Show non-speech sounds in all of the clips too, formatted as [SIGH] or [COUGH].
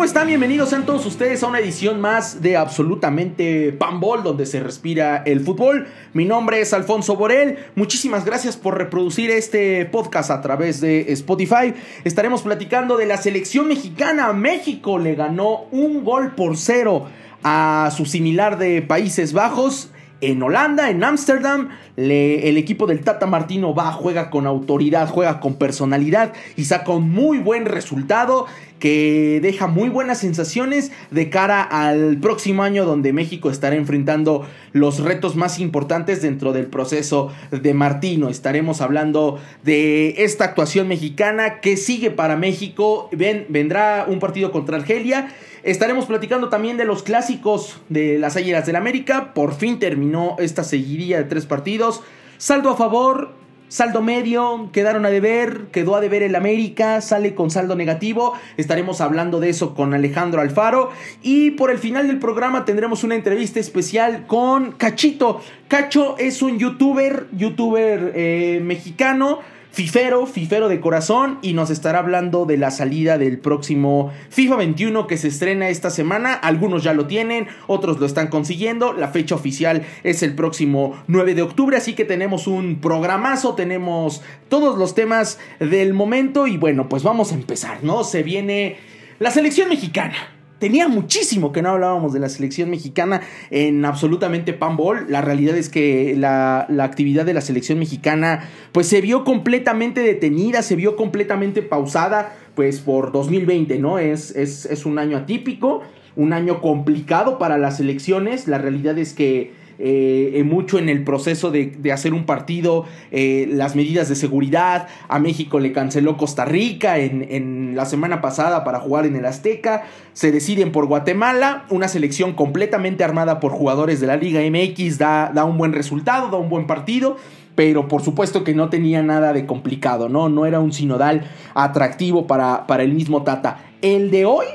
¿Cómo están? Bienvenidos sean todos ustedes a una edición más de absolutamente Pambol, donde se respira el fútbol. Mi nombre es Alfonso Borel. Muchísimas gracias por reproducir este podcast a través de Spotify. Estaremos platicando de la selección mexicana. México le ganó un gol por cero a su similar de Países Bajos en Holanda, en Ámsterdam, el equipo del Tata Martino va, juega con autoridad, juega con personalidad y saca un muy buen resultado que deja muy buenas sensaciones de cara al próximo año donde México estará enfrentando los retos más importantes dentro del proceso de Martino. Estaremos hablando de esta actuación mexicana que sigue para México. Ven, vendrá un partido contra Argelia Estaremos platicando también de los clásicos de las Águilas del América. Por fin terminó esta seguidilla de tres partidos. Saldo a favor, saldo medio, quedaron a deber, quedó a deber el América, sale con saldo negativo. Estaremos hablando de eso con Alejandro Alfaro. Y por el final del programa tendremos una entrevista especial con Cachito. Cacho es un youtuber, youtuber eh, mexicano Fifero, Fifero de corazón, y nos estará hablando de la salida del próximo FIFA 21 que se estrena esta semana. Algunos ya lo tienen, otros lo están consiguiendo. La fecha oficial es el próximo 9 de octubre, así que tenemos un programazo, tenemos todos los temas del momento y bueno, pues vamos a empezar, ¿no? Se viene la selección mexicana. Tenía muchísimo que no hablábamos de la selección mexicana en absolutamente panball. La realidad es que la, actividad de la selección mexicana pues se vio completamente detenida, se vio completamente pausada pues por 2020, ¿no? Es, es, es un año atípico, un año complicado para las elecciones. La realidad es que eh, mucho en el proceso de, hacer un partido, eh, las medidas de seguridad. A México le canceló Costa Rica en, la semana pasada para jugar en el Azteca. Se deciden por Guatemala, una selección completamente armada por jugadores de la Liga MX da, da un buen resultado, da un buen partido pero por supuesto que no tenía nada de complicado, ¿no? No era un sinodal atractivo para, para el mismo Tata. El de hoy,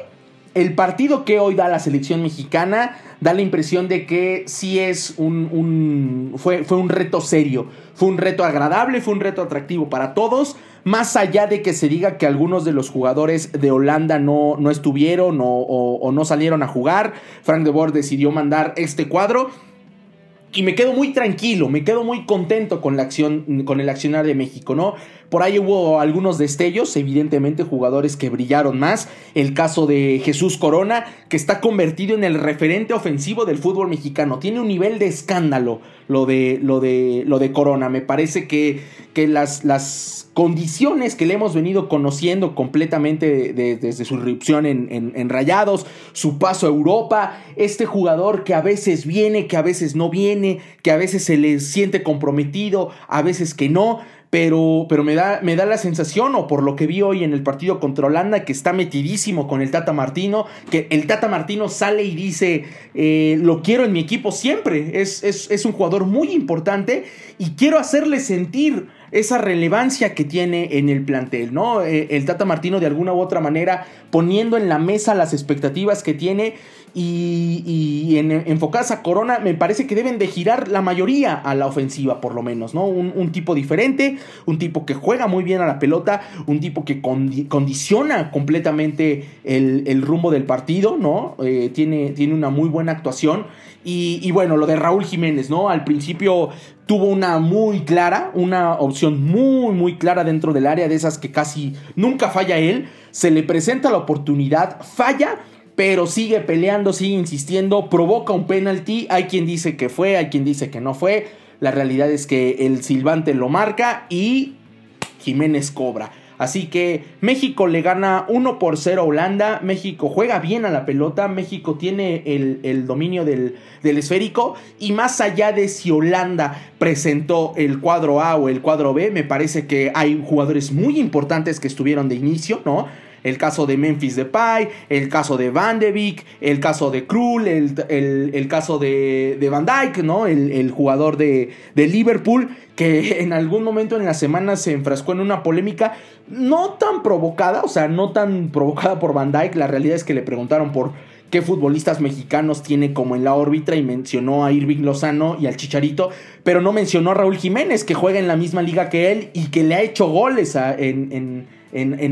el partido que hoy da la selección mexicana, da la impresión de que sí es un, fue, fue un reto serio, fue un reto agradable, fue un reto atractivo para todos, más allá de que se diga que algunos de los jugadores de Holanda no, no estuvieron o, no salieron a jugar, Frank de Boer decidió mandar este cuadro. Y me quedo muy tranquilo, me quedo muy contento con la acción, con el accionar de México, ¿no? Por ahí hubo algunos destellos, evidentemente jugadores que brillaron más. El caso de Jesús Corona, que está convertido en el referente ofensivo del fútbol mexicano. Tiene un nivel de escándalo lo de, lo de, lo de Corona. Me parece que, que las, las condiciones que le hemos venido conociendo completamente desde su irrupción en, en, Rayados, su paso a Europa, este jugador que a veces viene, que a veces no viene, que a veces se le siente comprometido, a veces que no pero, pero me, da, me da la sensación, o por lo que vi hoy en el partido contra Holanda, que está metidísimo con el Tata Martino, que el Tata Martino sale y dice, eh, lo quiero en mi equipo siempre, es, es, un jugador muy importante y quiero hacerle sentir esa relevancia que tiene en el plantel, ¿no? Eh, el Tata Martino de alguna u otra manera poniendo en la mesa las expectativas que tiene y, en, enfocadas a Corona, me parece que deben de girar la mayoría a la ofensiva, por lo menos, ¿no? Un, tipo diferente, un tipo que juega muy bien a la pelota, un tipo que condiciona completamente el, rumbo del partido, ¿no? Eh, tiene, tiene una muy buena actuación. Y, y, bueno, lo de Raúl Jiménez, ¿no? Al principio tuvo una muy clara, una opción muy, muy clara dentro del área, de esas que casi nunca falla él. Se le presenta la oportunidad, falla pero sigue peleando, sigue insistiendo, provoca un penalti, hay quien dice que fue, hay quien dice que no fue, la realidad es que el silbante lo marca y Jiménez cobra. Así que México le gana 1 por 0 a Holanda. México juega bien a la pelota. México tiene el, dominio del, del, esférico. Y más allá de si Holanda presentó el cuadro A o el cuadro B, me parece que hay jugadores muy importantes que estuvieron de inicio, ¿no? El caso de Memphis Depay, el caso de Van de Beek, el caso de Krul, el, caso de, de, Van Dyke, ¿no? El, jugador de, de, Liverpool, que [LAUGHS] en algún momento en la semana se enfrascó en una polémica no tan provocada, o sea, no tan provocada por Van Dyke, la realidad es que le preguntaron por qué futbolistas mexicanos tiene como en la órbita y mencionó a Irving Lozano y al Chicharito, pero no mencionó a Raúl Jiménez, que juega en la misma liga que él y que le ha hecho goles en En,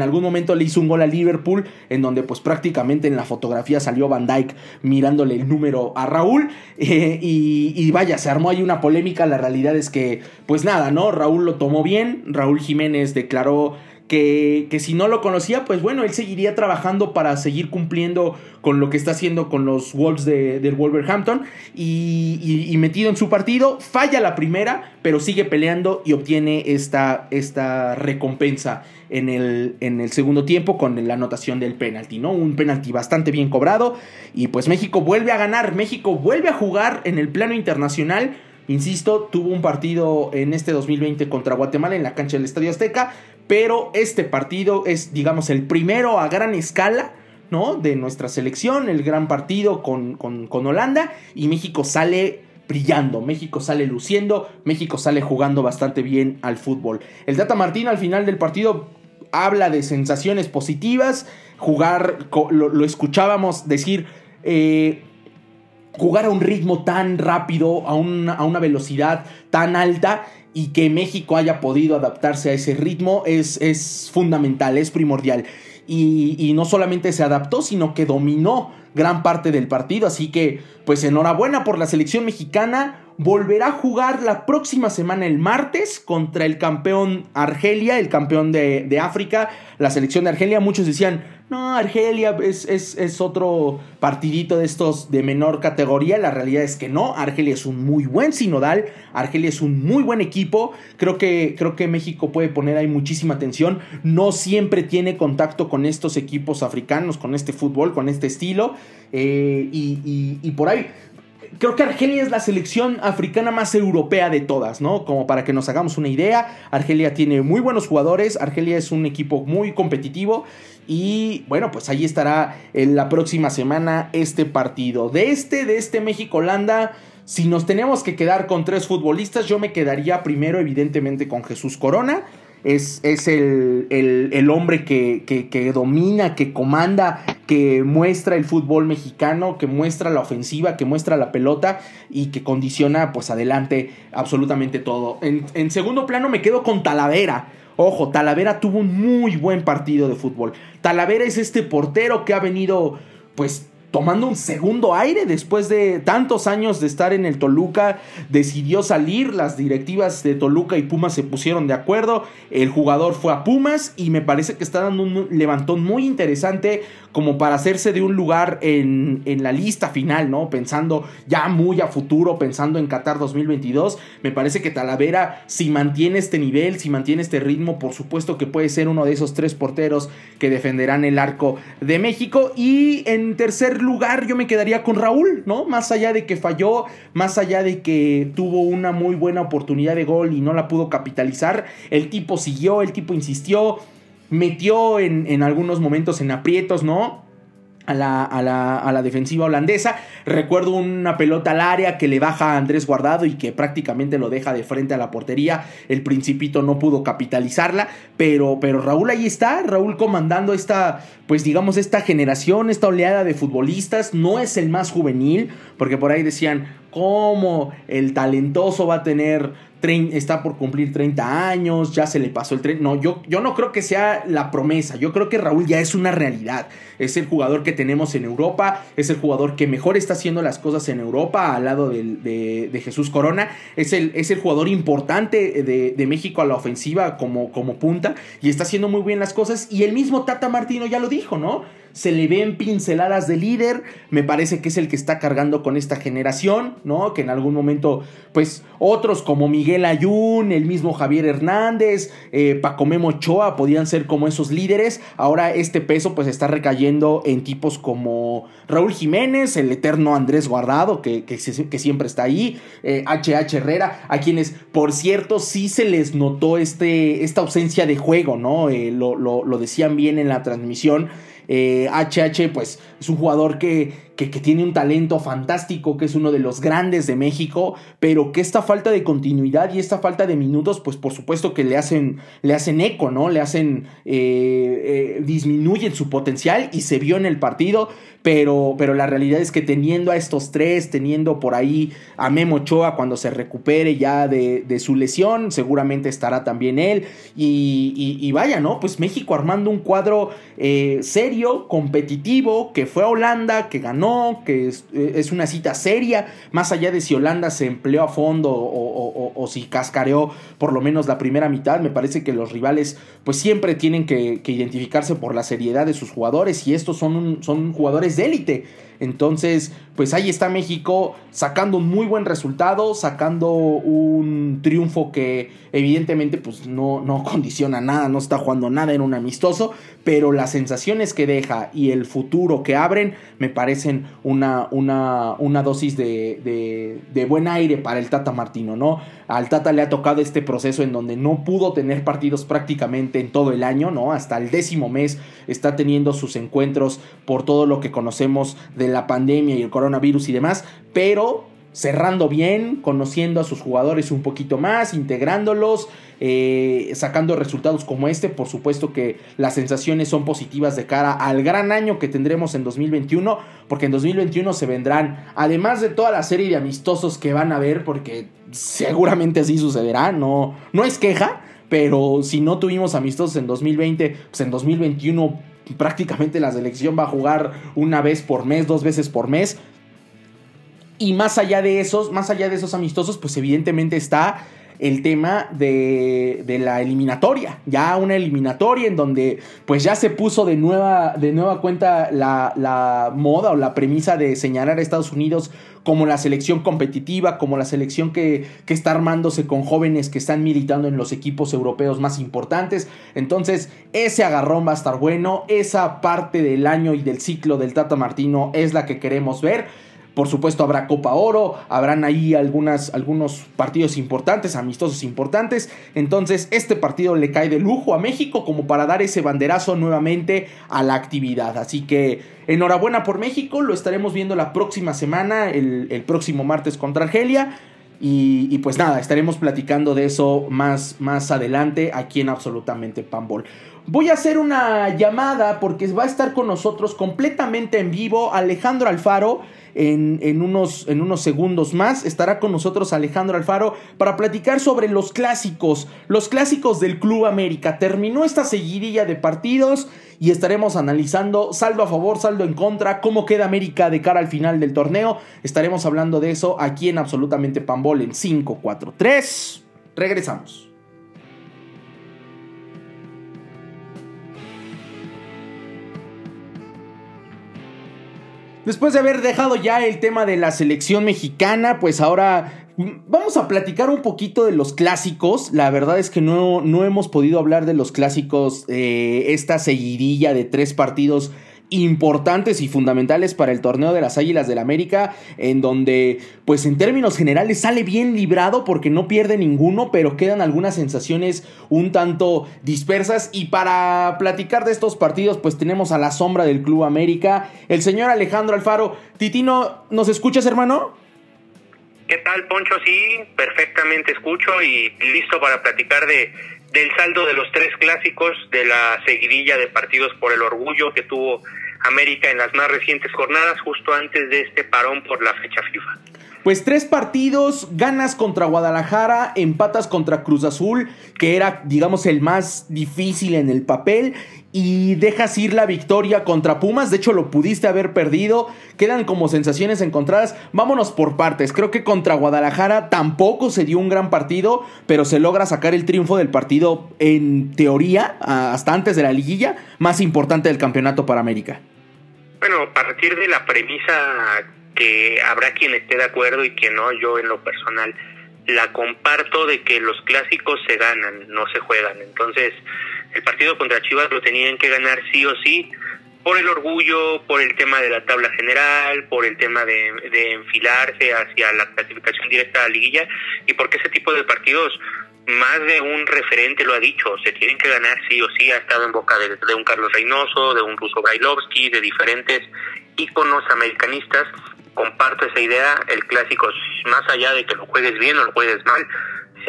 algún momento le hizo un gol a Liverpool, en donde pues prácticamente en la fotografía salió Van Dyke mirándole el número a Raúl. Eh, y, y, vaya, se armó ahí una polémica. La realidad es que, pues nada, ¿no? Raúl lo tomó bien. Raúl Jiménez declaró que, si no lo conocía, pues bueno, él seguiría trabajando para seguir cumpliendo con lo que está haciendo con los Wolves de, del Wolverhampton y, metido en su partido, falla la primera, pero sigue peleando y obtiene esta, esta recompensa en el, en el segundo tiempo con la anotación del penalti, ¿no? Un penalti bastante bien cobrado y pues México vuelve a ganar, México vuelve a jugar en el plano internacional. Insisto, tuvo un partido en este 2020 contra Guatemala en la cancha del Estadio Azteca, pero este partido es, digamos, el primero a gran escala. ¿no? De nuestra selección, el gran partido con, con, Holanda y México sale brillando, México sale luciendo, México sale jugando bastante bien al fútbol. El Data Martín al final del partido habla de sensaciones positivas, jugar, lo, escuchábamos decir, eh, jugar a un ritmo tan rápido, a una, a una velocidad tan alta y que México haya podido adaptarse a ese ritmo es, es fundamental, es primordial. Y, y, no solamente se adaptó, sino que dominó gran parte del partido. Así que, pues enhorabuena por la selección mexicana volverá a jugar la próxima semana el martes contra el campeón Argelia, el campeón de, África, la selección de Argelia. Muchos decían, no, Argelia es, es, otro partidito de estos de menor categoría. La realidad es que no, Argelia es un muy buen sinodal, Argelia es un muy buen equipo. Creo que, creo que México puede poner ahí muchísima atención. No siempre tiene contacto con estos equipos africanos, con este fútbol, con este estilo. Eh, y por ahí creo que Argelia es la selección africana más europea de todas, ¿no? Como para que nos hagamos una idea, Argelia tiene muy buenos jugadores, Argelia es un equipo muy competitivo y bueno, pues ahí estará en la próxima semana este partido. De este, de este México-Holanda, si nos tenemos que quedar con tres futbolistas, yo me quedaría primero evidentemente con Jesús Corona es, el, hombre que, domina, que comanda, que muestra el fútbol mexicano, que muestra la ofensiva, que muestra la pelota y que condiciona pues adelante absolutamente todo. En, en segundo plano me quedo con Talavera. Ojo, Talavera tuvo un muy buen partido de fútbol. Talavera es este portero que ha venido pues tomando un segundo aire después de tantos años de estar en el Toluca, decidió salir, las directivas de Toluca y Pumas se pusieron de acuerdo, el jugador fue a Pumas y me parece que está dando un levantón muy interesante como para hacerse de un lugar en, en la lista final, ¿no? Pensando ya muy a futuro, pensando en Qatar 2022, me parece que Talavera, si mantiene este nivel, si mantiene este ritmo, por supuesto que puede ser uno de esos tres porteros que defenderán el arco de México y en tercer lugar yo me quedaría con Raúl, ¿no? Más allá de que falló, más allá de que tuvo una muy buena oportunidad de gol y no la pudo capitalizar, el tipo siguió, el tipo insistió, metió en, en algunos momentos en aprietos, ¿no? A la, a, la, a la, defensiva holandesa. Recuerdo una pelota al área que le baja a Andrés Guardado y que prácticamente lo deja de frente a la portería. El principito no pudo capitalizarla, pero, pero Raúl ahí está, Raúl comandando esta, pues digamos, esta generación, esta oleada de futbolistas. No es el más juvenil, porque por ahí decían, ¿cómo el talentoso va a tener está por cumplir 30 años, ya se le pasó el tren. No, yo, yo no creo que sea la promesa. Yo creo que Raúl ya es una realidad. Es el jugador que tenemos en Europa, es el jugador que mejor está haciendo las cosas en Europa al lado de, de, Jesús Corona. Es el, es el jugador importante de, de, México a la ofensiva como, como punta y está haciendo muy bien las cosas. Y el mismo Tata Martino ya lo dijo, ¿no? Se le ven pinceladas de líder, me parece que es el que está cargando con esta generación, ¿no? Que en algún momento, pues otros como Miguel Ayun, el mismo Javier Hernández, eh, Paco Memo Ochoa podían ser como esos líderes, ahora este peso pues está recayendo en tipos como Raúl Jiménez, el eterno Andrés Guardado, que, que, siempre está ahí, HH eh, Herrera, a quienes, por cierto, sí se les notó este, esta ausencia de juego, ¿no? Eh, lo, lo decían bien en la transmisión. HH, eh, pues es un jugador que, que, tiene un talento fantástico, que es uno de los grandes de México, pero que esta falta de continuidad y esta falta de minutos, pues por supuesto que le hacen, le hacen eco, ¿no? Le hacen, eh, eh, disminuyen su potencial y se vio en el partido. Pero, pero la realidad es que teniendo a estos tres, teniendo por ahí a Memo Ochoa cuando se recupere ya de, su lesión, seguramente estará también él. Y, vaya, ¿no? Pues México armando un cuadro eh, serio, competitivo, que fue a Holanda, que ganó, que es, una cita seria, más allá de si Holanda se empleó a fondo o, si cascareó por lo menos la primera mitad, me parece que los rivales pues siempre tienen que, identificarse por la seriedad de sus jugadores y estos son, son jugadores de élite. Entonces, pues ahí está México sacando un muy buen resultado, sacando un triunfo que evidentemente pues no, no condiciona nada, no está jugando nada en un amistoso, pero las sensaciones que deja y el futuro que abren me parecen una, una, una dosis de, de, buen aire para el Tata Martino, ¿no? Al Tata le ha tocado este proceso en donde no pudo tener partidos prácticamente en todo el año, ¿no? Hasta el décimo mes está teniendo sus encuentros por todo lo que conocemos de la pandemia y el coronavirus y demás, pero cerrando bien, conociendo a sus jugadores un poquito más, integrándolos, eh, sacando resultados como este. Por supuesto que las sensaciones son positivas de cara al gran año que tendremos en 2021, porque en 2021 se vendrán, además de toda la serie de amistosos que van a haber, porque seguramente así sucederá, no, no es queja, pero si no tuvimos amistosos en 2020, pues en 2021 prácticamente la selección va a jugar una vez por mes, dos veces por mes. Y más allá de esos, más allá de esos amistosos, pues evidentemente está el tema de, de, la eliminatoria. Ya una eliminatoria en donde pues ya se puso de nueva, de nueva cuenta la, la, moda o la premisa de señalar a Estados Unidos como la selección competitiva, como la selección que, que está armándose con jóvenes que están militando en los equipos europeos más importantes. Entonces ese agarrón va a estar bueno, esa parte del año y del ciclo del Tata Martino es la que queremos ver. Por supuesto habrá Copa Oro, habrán ahí algunos partidos importantes, amistosos importantes. Entonces este partido le cae de lujo a México como para dar ese banderazo nuevamente a la actividad. Así que enhorabuena por México, lo estaremos viendo la próxima semana, el, próximo martes contra Argelia. Y, pues nada, estaremos platicando de eso más, más adelante aquí en Absolutamente Pambol. Voy a hacer una llamada porque va a estar con nosotros completamente en vivo Alejandro Alfaro en, unos, en unos segundos más. Estará con nosotros Alejandro Alfaro para platicar sobre los clásicos, los clásicos del Club América. Terminó esta seguidilla de partidos y estaremos analizando saldo a favor, saldo en contra, cómo queda América de cara al final del torneo. Estaremos hablando de eso aquí en Absolutamente Pambol en 5, 4, 3. Regresamos. Después de haber dejado ya el tema de la selección mexicana, pues ahora mm, vamos a platicar un poquito de los clásicos. La verdad es que no, no hemos podido hablar de los clásicos, eh, esta seguidilla de tres partidos importantes y fundamentales para el torneo de las Águilas del América, en donde, pues en términos generales, sale bien librado porque no pierde ninguno, pero quedan algunas sensaciones un tanto dispersas. Y para platicar de estos partidos, pues tenemos a la sombra del Club América, el señor Alejandro Alfaro. Titino, ¿nos escuchas, hermano? ¿Qué tal, Poncho? Sí, perfectamente escucho y listo para platicar de del saldo de los tres clásicos de la seguidilla de partidos por el orgullo que tuvo América en las más recientes jornadas, justo antes de este parón por la fecha FIFA. Pues tres partidos, ganas contra Guadalajara, empatas contra Cruz Azul, que era, digamos, el más difícil en el papel, y dejas ir la victoria contra Pumas. De hecho, lo pudiste haber perdido. Quedan como sensaciones encontradas. Vámonos por partes. Creo que contra Guadalajara tampoco se dio un gran partido, pero se logra sacar el triunfo del partido, en teoría, hasta antes de la liguilla, más importante del campeonato para América. Bueno, a partir de la premisa que habrá quien esté de acuerdo y que no, yo en lo personal la comparto de que los clásicos se ganan, no se juegan. Entonces, el partido contra Chivas lo tenían que ganar sí o sí por el orgullo, por el tema de la tabla general, por el tema de, enfilarse hacia la clasificación directa a la liguilla. Y porque ese tipo de partidos más de un referente lo ha dicho, se tienen que ganar sí o sí, ha estado en boca de, un Carlos Reynoso, de un Ruso Brailovsky, de diferentes íconos americanistas, comparto esa idea, el clásico, más allá de que lo juegues bien o lo juegues mal,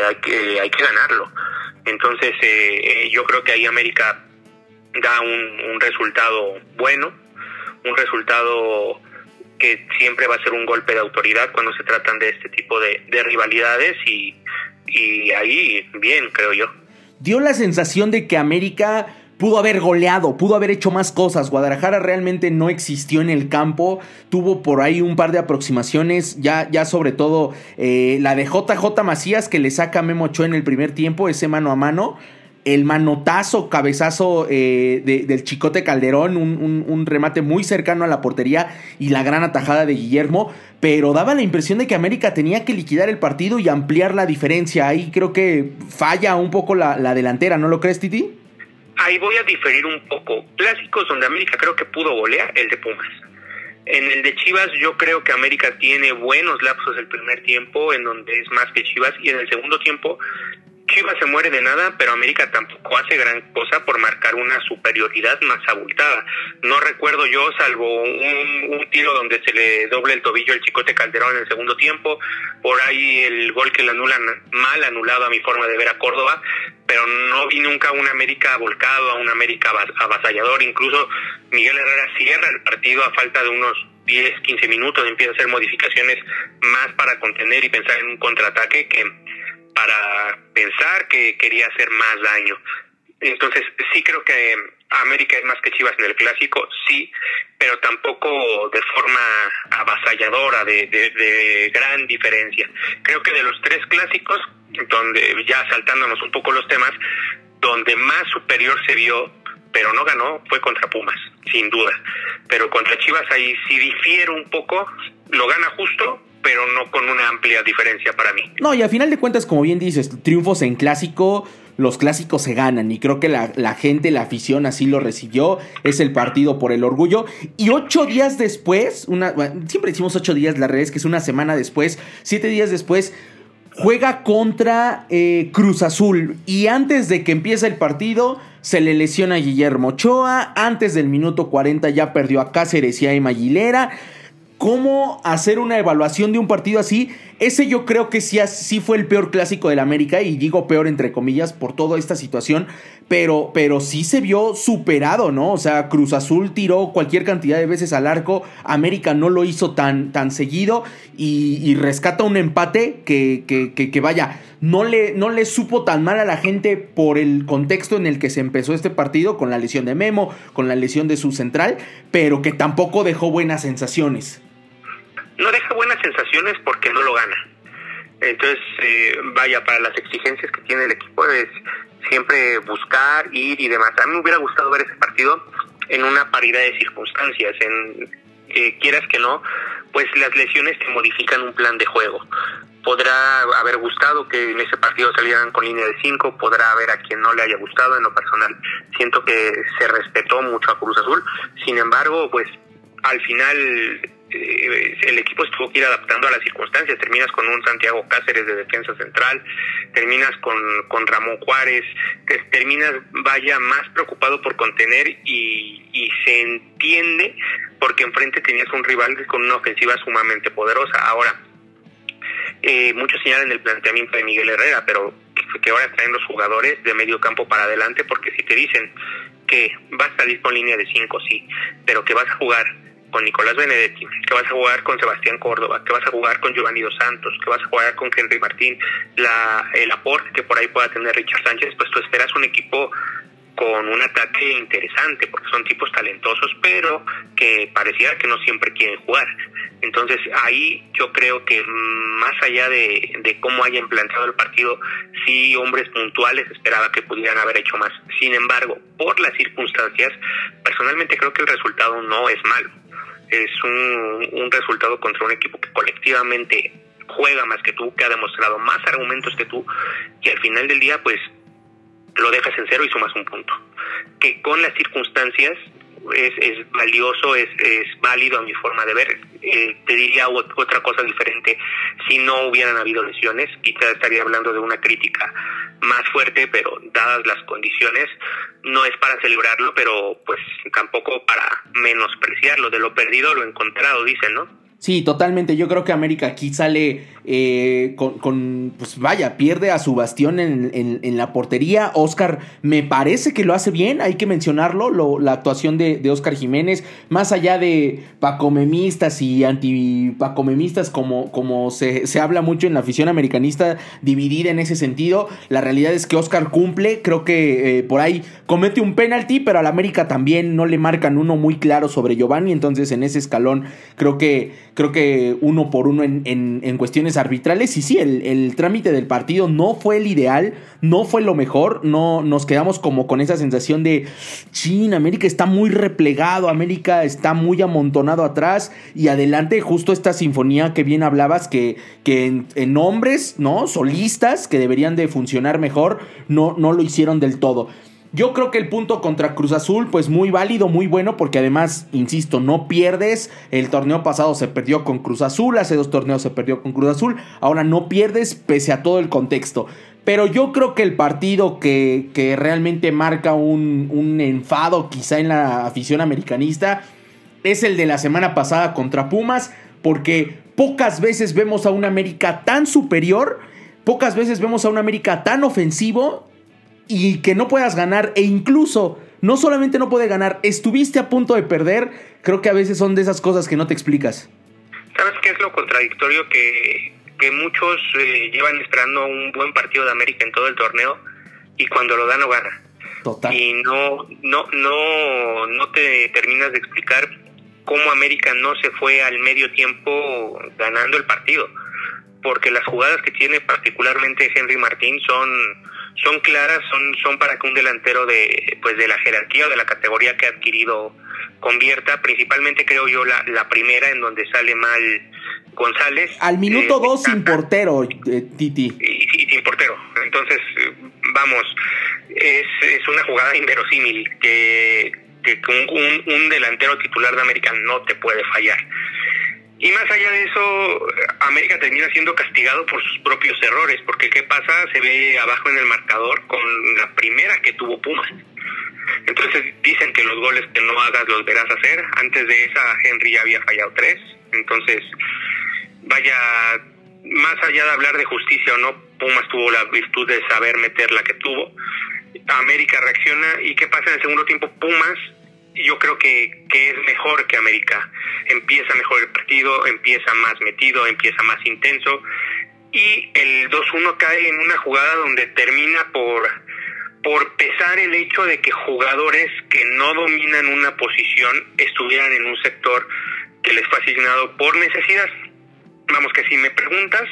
hay que, hay que ganarlo. Entonces eh, eh, yo creo que ahí América da un, resultado bueno, un resultado que siempre va a ser un golpe de autoridad cuando se tratan de este tipo de, de rivalidades y ahí bien, creo yo. Dio la sensación de que América pudo haber goleado, pudo haber hecho más cosas. Guadalajara realmente no existió en el campo, tuvo por ahí un par de aproximaciones, ya, ya sobre todo eh, la de JJ Macías que le saca Memo Ochoa en el primer tiempo, ese mano a mano el manotazo, cabezazo eh, del Chicote Calderón, un, remate muy cercano a la portería y la gran atajada de Guillermo, pero daba la impresión de que América tenía que liquidar el partido y ampliar la diferencia. Ahí creo que falla un poco la, delantera, ¿no lo crees, Titi? Ahí voy a diferir un poco. Clásicos donde América creo que pudo golear, el de Pumas. En el de Chivas yo creo que América tiene buenos lapsos el primer tiempo, en donde es más que Chivas, y en el segundo tiempo Chivas se muere de nada, pero América tampoco hace gran cosa por marcar una superioridad más abultada. No recuerdo yo, salvo un, tiro donde se le doble el tobillo al Chicote Calderón en el segundo tiempo, por ahí el gol que le anulan mal anulado a mi forma de ver a Córdoba, pero no vi nunca un América volcado, a un América avasallador. Incluso Miguel Herrera cierra el partido a falta de unos 10, 15 minutos, empieza a hacer modificaciones más para contener y pensar en un contraataque que para pensar que quería hacer más daño. Entonces, sí creo que América es más que Chivas en el clásico, sí, pero tampoco de forma avasalladora, de, de, gran diferencia. Creo que de los tres clásicos, donde ya saltándonos un poco los temas, donde más superior se vio, pero no ganó, fue contra Pumas, sin duda. Pero contra Chivas ahí sí difiere un poco, lo gana justo, pero no con una amplia diferencia para mí. No, y a final de cuentas, como bien dices, triunfos en clásico, los clásicos se ganan y creo que la, gente, la afición así lo recibió, es el partido por el orgullo. Y ocho días después, una, siempre decimos ocho días, la realidad es que es una semana después, siete días después, juega contra eh, Cruz Azul y antes de que empiece el partido se le lesiona a Guillermo Ochoa, antes del minuto 40 ya perdió a Cáceres y a Emma Aguilera cómo hacer una evaluación de un partido así. Ese yo creo que sí, sí fue el peor clásico del América, y digo peor entre comillas por toda esta situación, pero, pero sí se vio superado, ¿no? O sea, Cruz Azul tiró cualquier cantidad de veces al arco, América no lo hizo tan, tan seguido y, rescata un empate que, que, que, vaya, no le, no le supo tan mal a la gente por el contexto en el que se empezó este partido, con la lesión de Memo, con la lesión de su central, pero que tampoco dejó buenas sensaciones no deja buenas sensaciones porque no lo gana. Entonces, eh, vaya, para las exigencias que tiene el equipo es siempre buscar, ir y demás. A mí me hubiera gustado ver ese partido en una paridad de circunstancias, en eh, quieras que no, pues las lesiones te modifican un plan de juego. Podrá haber gustado que en ese partido salieran con línea de 5, podrá haber a quien no le haya gustado en lo personal. Siento que se respetó mucho a Cruz Azul, sin embargo, pues al final eh, el equipo estuvo que ir adaptando a las circunstancias. Terminas con un Santiago Cáceres de defensa central, terminas con, con Ramón Juárez, terminas, vaya, más preocupado por contener y, se entiende porque enfrente tenías un rival con una ofensiva sumamente poderosa. Ahora, eh, muchos señalan el planteamiento de Miguel Herrera, pero que ahora traen los jugadores de medio campo para adelante, porque si te dicen que vas a salir con línea de 5, sí, pero que vas a jugar con Nicolás Benedetti, que vas a jugar con Sebastián Córdoba, que vas a jugar con Giovanni Dos Santos, que vas a jugar con Henry Martín, la, el aporte que por ahí pueda tener Richard Sánchez, pues tú esperas un equipo con un ataque interesante, porque son tipos talentosos, pero que pareciera que no siempre quieren jugar. Entonces ahí yo creo que más allá de, cómo hayan planteado el partido, sí hombres puntuales esperaba que pudieran haber hecho más. Sin embargo, por las circunstancias, personalmente creo que el resultado no es malo es un, resultado contra un equipo que colectivamente juega más que tú, que ha demostrado más argumentos que tú, y al final del día, pues lo dejas en cero y sumas un punto. Que con las circunstancias es, es valioso, es, es válido a mi forma de ver. Eh, te diría otra cosa diferente. Si no hubieran habido lesiones, quizás estaría hablando de una crítica más fuerte, pero dadas las condiciones, no es para celebrarlo, pero pues tampoco para menospreciarlo. De lo perdido lo encontrado, dicen, ¿no? Sí, totalmente. Yo creo que América aquí sale eh, con, pues vaya, pierde a su bastión en, en, la portería. Oscar me parece que lo hace bien, hay que mencionarlo, lo, la actuación de, de, Oscar Jiménez, más allá de pacomemistas y antipacomemistas, como, como se, se, habla mucho en la afición americanista, dividida en ese sentido, la realidad es que Oscar cumple, creo que eh, por ahí comete un penalti, pero al América también no le marcan uno muy claro sobre Giovanni, entonces en ese escalón creo que creo que uno por uno en, en, cuestiones arbitrales. Y sí, el, trámite del partido no fue el ideal, no fue lo mejor. No nos quedamos como con esa sensación de chin, América está muy replegado, América está muy amontonado atrás. Y adelante, justo esta sinfonía que bien hablabas, que, que en, en hombres, ¿no? Solistas que deberían de funcionar mejor, no, no lo hicieron del todo. Yo creo que el punto contra Cruz Azul, pues muy válido, muy bueno, porque además, insisto, no pierdes. El torneo pasado se perdió con Cruz Azul, hace dos torneos se perdió con Cruz Azul, ahora no pierdes pese a todo el contexto. Pero yo creo que el partido que, que realmente marca un, un enfado quizá en la afición americanista es el de la semana pasada contra Pumas, porque pocas veces vemos a un América tan superior, pocas veces vemos a un América tan ofensivo y que no puedas ganar e incluso no solamente no puede ganar, estuviste a punto de perder, creo que a veces son de esas cosas que no te explicas. ¿Sabes qué es lo contradictorio? Que, que muchos eh, llevan esperando un buen partido de América en todo el torneo y cuando lo dan no gana. Total. Y no, no, no, no te terminas de explicar cómo América no se fue al medio tiempo ganando el partido. Porque las jugadas que tiene particularmente Henry Martín son son claras, son, son para que un delantero de, pues de la jerarquía o de la categoría que ha adquirido convierta, principalmente creo yo la, la primera en donde sale mal González. Al minuto eh, dos sin portero, eh, Titi. Y, sin portero. Entonces, vamos, es, es una jugada inverosímil que, que un, un delantero titular de América no te puede fallar. Y más allá de eso, América termina siendo castigado por sus propios errores, porque ¿qué pasa? Se ve abajo en el marcador con la primera que tuvo Pumas. Entonces dicen que los goles que no hagas los verás hacer. Antes de esa, Henry ya había fallado tres. Entonces, vaya, más allá de hablar de justicia o no, Pumas tuvo la virtud de saber meter la que tuvo. América reacciona y ¿qué pasa en el segundo tiempo? Pumas yo creo que, que es mejor que América. Empieza mejor el partido, empieza más metido, empieza más intenso y el 2-1 cae en una jugada donde termina por, por pesar el hecho de que jugadores que no dominan una posición estuvieran en un sector que les fue asignado por necesidad. Vamos que si me preguntas,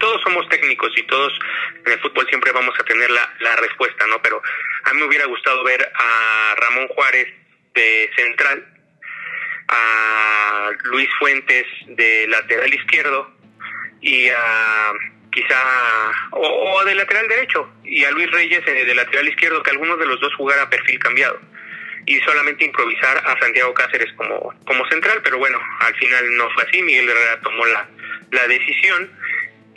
todos somos técnicos y todos en el fútbol siempre vamos a tener la, la respuesta, ¿no? Pero a mí me hubiera gustado ver a Ramón Juárez de central, a Luis Fuentes de lateral izquierdo y a quizá o, de lateral derecho y a Luis Reyes eh, de lateral izquierdo que alguno de los dos jugara perfil cambiado. Y solamente improvisar a Santiago Cáceres como, como central, pero bueno, al final no fue así, Miguel Herrera tomó la, la decisión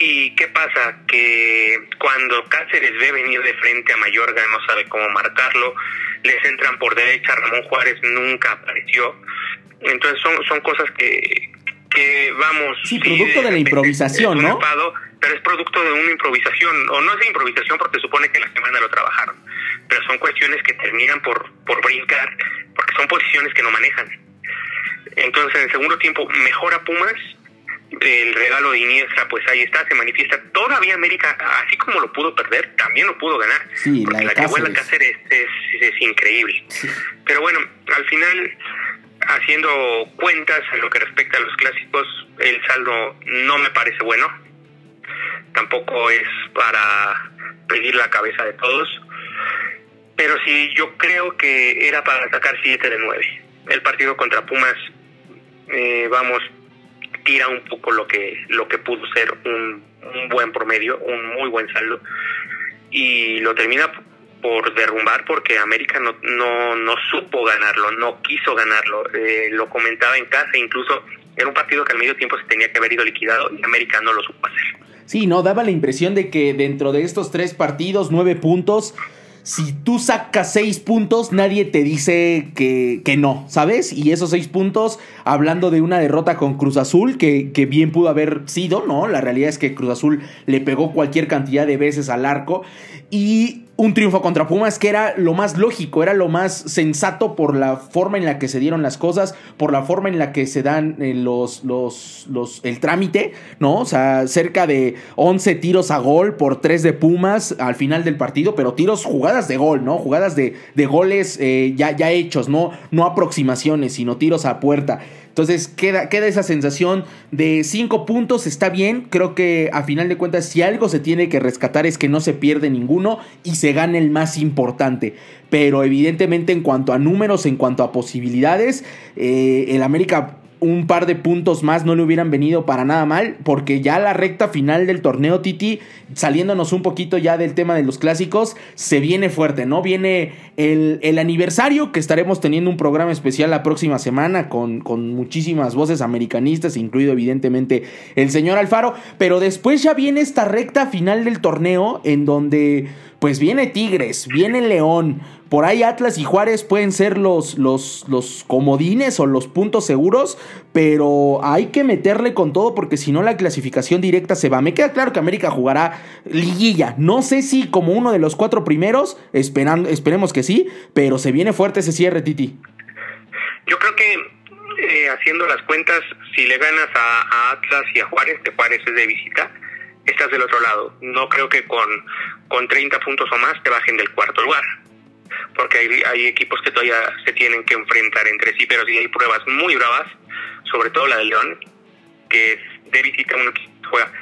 ¿Y qué pasa? Que cuando Cáceres ve venir de frente a Mayorga, no sabe cómo marcarlo, les entran por derecha, Ramón Juárez nunca apareció. Entonces son, son cosas que, que vamos... Sí, producto de, la improvisación, ¿no? pero es producto de una improvisación, o no es de improvisación porque supone que la semana lo trabajaron, pero son cuestiones que terminan por, por brincar, porque son posiciones que no manejan. Entonces, en el segundo tiempo, mejora Pumas, el regalo de Iniestra, pues ahí está, se manifiesta. Todavía América, así como lo pudo perder, también lo pudo ganar. Sí, porque la, que vuelve a hacer es, es, increíble. Pero bueno, al final, haciendo cuentas en lo que respecta a los clásicos, el saldo no me parece bueno. Tampoco es para pedir la cabeza de todos. Pero sí, yo creo que era para sacar 7 de 9. El partido contra Pumas, eh, vamos, tira un poco lo que, lo que pudo ser un, buen promedio, un muy buen saldo, y lo termina por derrumbar porque América no, no, no supo ganarlo, no quiso ganarlo. Eh, lo comentaba en casa, incluso era un partido que al medio tiempo se tenía que haber ido liquidado y América no lo supo hacer. Sí, no, daba la impresión de que dentro de estos tres partidos, nueve puntos, si tú sacas seis puntos, nadie te dice que, que, no, ¿sabes? Y esos seis puntos, hablando de una derrota con Cruz Azul, que, que, bien pudo haber sido, ¿no? La realidad es que Cruz Azul le pegó cualquier cantidad de veces al arco. Y un triunfo contra Pumas que era lo más lógico, era lo más sensato por la forma en la que se dieron las cosas, por la forma en la que se dan eh, los, los, los, el trámite, ¿no? O sea, cerca de 11 tiros a gol por 3 de Pumas al final del partido, pero tiros, jugadas de gol, ¿no? Jugadas de, de goles eh, ya, ya hechos, ¿no? No aproximaciones, sino tiros a puerta. Entonces queda, queda esa sensación de cinco puntos, está bien. Creo que a final de cuentas, si algo se tiene que rescatar es que no se pierde ninguno y se gane el más importante. Pero evidentemente en cuanto a números, en cuanto a posibilidades, eh, el América un par de puntos más no le hubieran venido para nada mal, porque ya la recta final del torneo Titi, saliéndonos un poquito ya del tema de los clásicos, se viene fuerte, ¿no? Viene el, el aniversario, que estaremos teniendo un programa especial la próxima semana con, con muchísimas voces americanistas, incluido evidentemente el señor Alfaro, pero después ya viene esta recta final del torneo en donde pues viene Tigres, viene León, por ahí Atlas y Juárez pueden ser los, los, los comodines o los puntos seguros, pero hay que meterle con todo porque si no la clasificación directa se va. Me queda claro que América jugará liguilla, no sé si como uno de los cuatro primeros, esperando, esperemos que sí, pero se viene fuerte ese cierre, Titi. Yo creo que eh, haciendo las cuentas, si le ganas a, a Atlas y a Juárez, te Juárez es de visita estás del otro lado. No creo que con, con 30 puntos o más te bajen del cuarto lugar, porque hay, hay equipos que todavía se tienen que enfrentar entre sí, pero sí hay pruebas muy bravas, sobre todo la de León, que de visita uno juega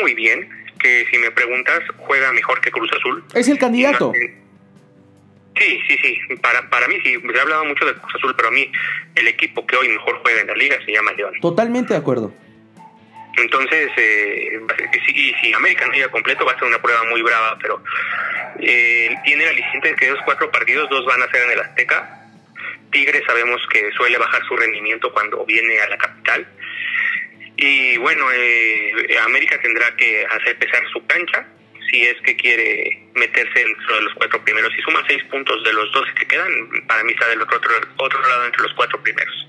muy bien, que si me preguntas, juega mejor que Cruz Azul. Es el candidato. Sí, sí, sí. Para, para mí sí. Se ha hablado mucho de Cruz Azul, pero a mí el equipo que hoy mejor juega en la liga se llama León. Totalmente de acuerdo. Entonces, eh, si, si América no llega completo, va a ser una prueba muy brava, pero eh, tiene la licencia de que esos cuatro partidos, dos van a ser en el Azteca. Tigre sabemos que suele bajar su rendimiento cuando viene a la capital. Y bueno, eh, América tendrá que hacer pesar su cancha si es que quiere meterse dentro de los cuatro primeros. Si suma seis puntos de los dos que quedan, para mí está del otro, otro, otro lado entre los cuatro primeros.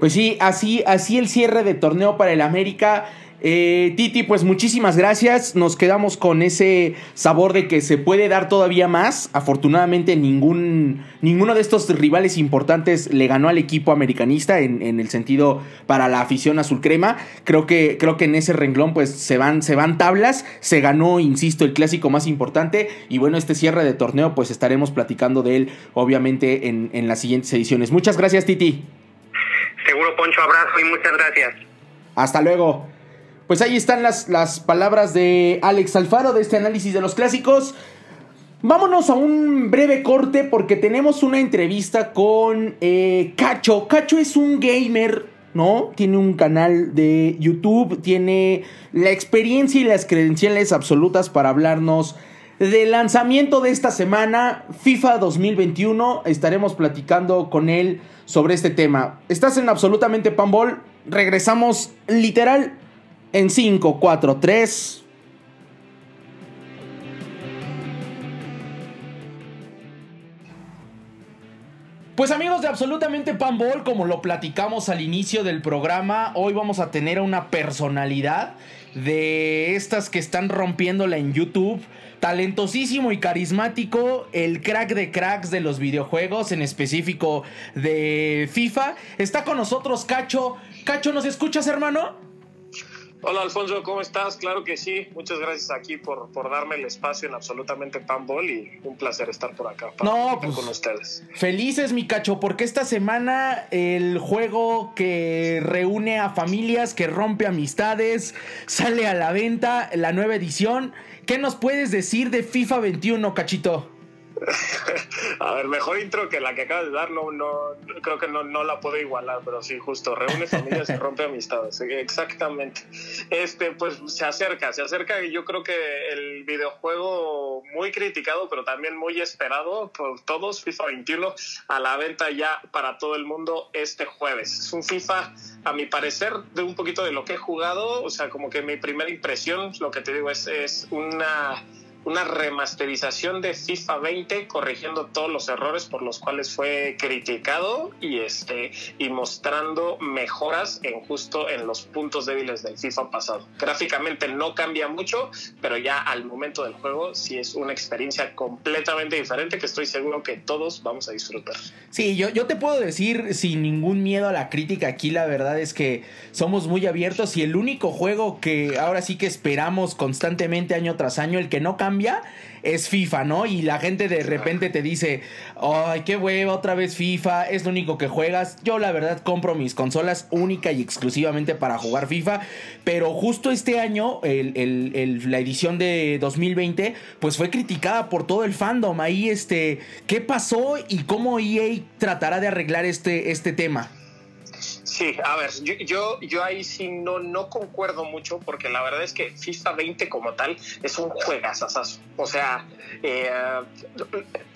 Pues sí, así, así el cierre de torneo para el América. Eh, Titi, pues muchísimas gracias. Nos quedamos con ese sabor de que se puede dar todavía más. Afortunadamente, ningún, ninguno de estos rivales importantes le ganó al equipo americanista en, en, el sentido para la afición azul crema. Creo que, creo que en ese renglón, pues se van, se van tablas. Se ganó, insisto, el clásico más importante. Y bueno, este cierre de torneo, pues estaremos platicando de él, obviamente, en, en las siguientes ediciones. Muchas gracias, Titi. Seguro, Poncho, abrazo y muchas gracias. Hasta luego. Pues ahí están las, las palabras de Alex Alfaro de este análisis de los clásicos. Vámonos a un breve corte porque tenemos una entrevista con eh, Cacho. Cacho es un gamer, ¿no? Tiene un canal de YouTube, tiene la experiencia y las credenciales absolutas para hablarnos del lanzamiento de esta semana, FIFA 2021. Estaremos platicando con él sobre este tema. Estás en absolutamente Panball. Regresamos literal en 5, 4, 3. Pues amigos de Absolutamente Panball, como lo platicamos al inicio del programa, hoy vamos a tener a una personalidad de estas que están rompiéndola en YouTube talentosísimo y carismático, el crack de cracks de los videojuegos, en específico de FIFA. Está con nosotros Cacho. Cacho, ¿nos escuchas, hermano? Hola Alfonso, ¿cómo estás? Claro que sí. Muchas gracias aquí por, por darme el espacio en absolutamente Panball y un placer estar por acá para no, pues, con ustedes. Felices, mi cacho, porque esta semana el juego que reúne a familias, que rompe amistades, sale a la venta, la nueva edición. ¿Qué nos puedes decir de FIFA 21, cachito? [LAUGHS] A ver, mejor intro que la que acabas de dar, no, no, creo que no, no la puedo igualar, pero sí, justo, reúne familias y rompe amistades, exactamente. Este, pues se acerca, se acerca y yo creo que el videojuego muy criticado, pero también muy esperado por todos, FIFA 21, a la venta ya para todo el mundo este jueves. Es un FIFA, a mi parecer, de un poquito de lo que he jugado, o sea, como que mi primera impresión, lo que te digo, es, es una una remasterización de FIFA 20 corrigiendo todos los errores por los cuales fue criticado y este y mostrando mejoras en justo en los puntos débiles del FIFA pasado. Gráficamente no cambia mucho, pero ya al momento del juego sí es una experiencia completamente diferente que estoy seguro que todos vamos a disfrutar. Sí, yo, yo te puedo decir sin ningún miedo a la crítica aquí, la verdad es que somos muy abiertos y el único juego que ahora sí que esperamos constantemente año tras año, el que no cambia es FIFA, ¿no? Y la gente de repente te dice, ay, qué hueva, otra vez FIFA, es lo único que juegas. Yo la verdad compro mis consolas única y exclusivamente para jugar FIFA, pero justo este año, la edición de 2020, pues fue criticada por todo el fandom. Ahí, este, ¿qué pasó y cómo EA tratará de arreglar este, este tema? Sí, a ver, yo, yo, ahí sí no, no concuerdo mucho porque la verdad es que FIFA 20 como tal es un juegazazazo. O sea, eh,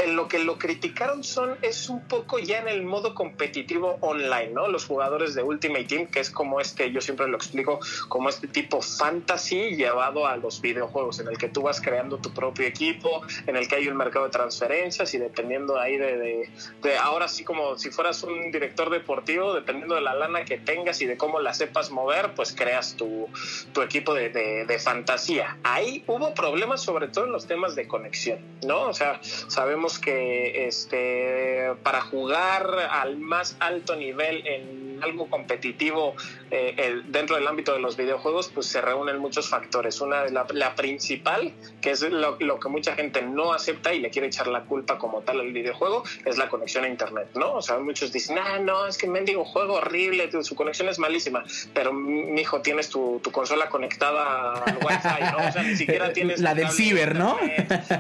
en lo que lo criticaron son es un poco ya en el modo competitivo online, ¿no? Los jugadores de Ultimate Team, que es como este, yo siempre lo explico, como este tipo fantasy llevado a los videojuegos, en el que tú vas creando tu propio equipo, en el que hay un mercado de transferencias y dependiendo ahí de, de ahora sí como si fueras un director deportivo, dependiendo de la lana que tengas y de cómo la sepas mover, pues creas tu, tu equipo de, de, fantasía. Ahí hubo problemas sobre todo en los temas de conexión, ¿no? O sea, sabemos que este, para jugar al más alto nivel en algo competitivo eh, dentro del ámbito de los videojuegos, pues se reúnen muchos factores. Una, la, la principal, que es lo, lo, que mucha gente no acepta y le quiere echar la culpa como tal al videojuego, es la conexión a Internet, ¿no? O sea, muchos dicen, ah, no, es que mendigo juego horrible, su conexión es malísima, pero mi hijo, tienes tu, tu consola conectada al Wi-Fi, ¿no? O sea, ni siquiera [LAUGHS] tienes... La del ciber, ¿no?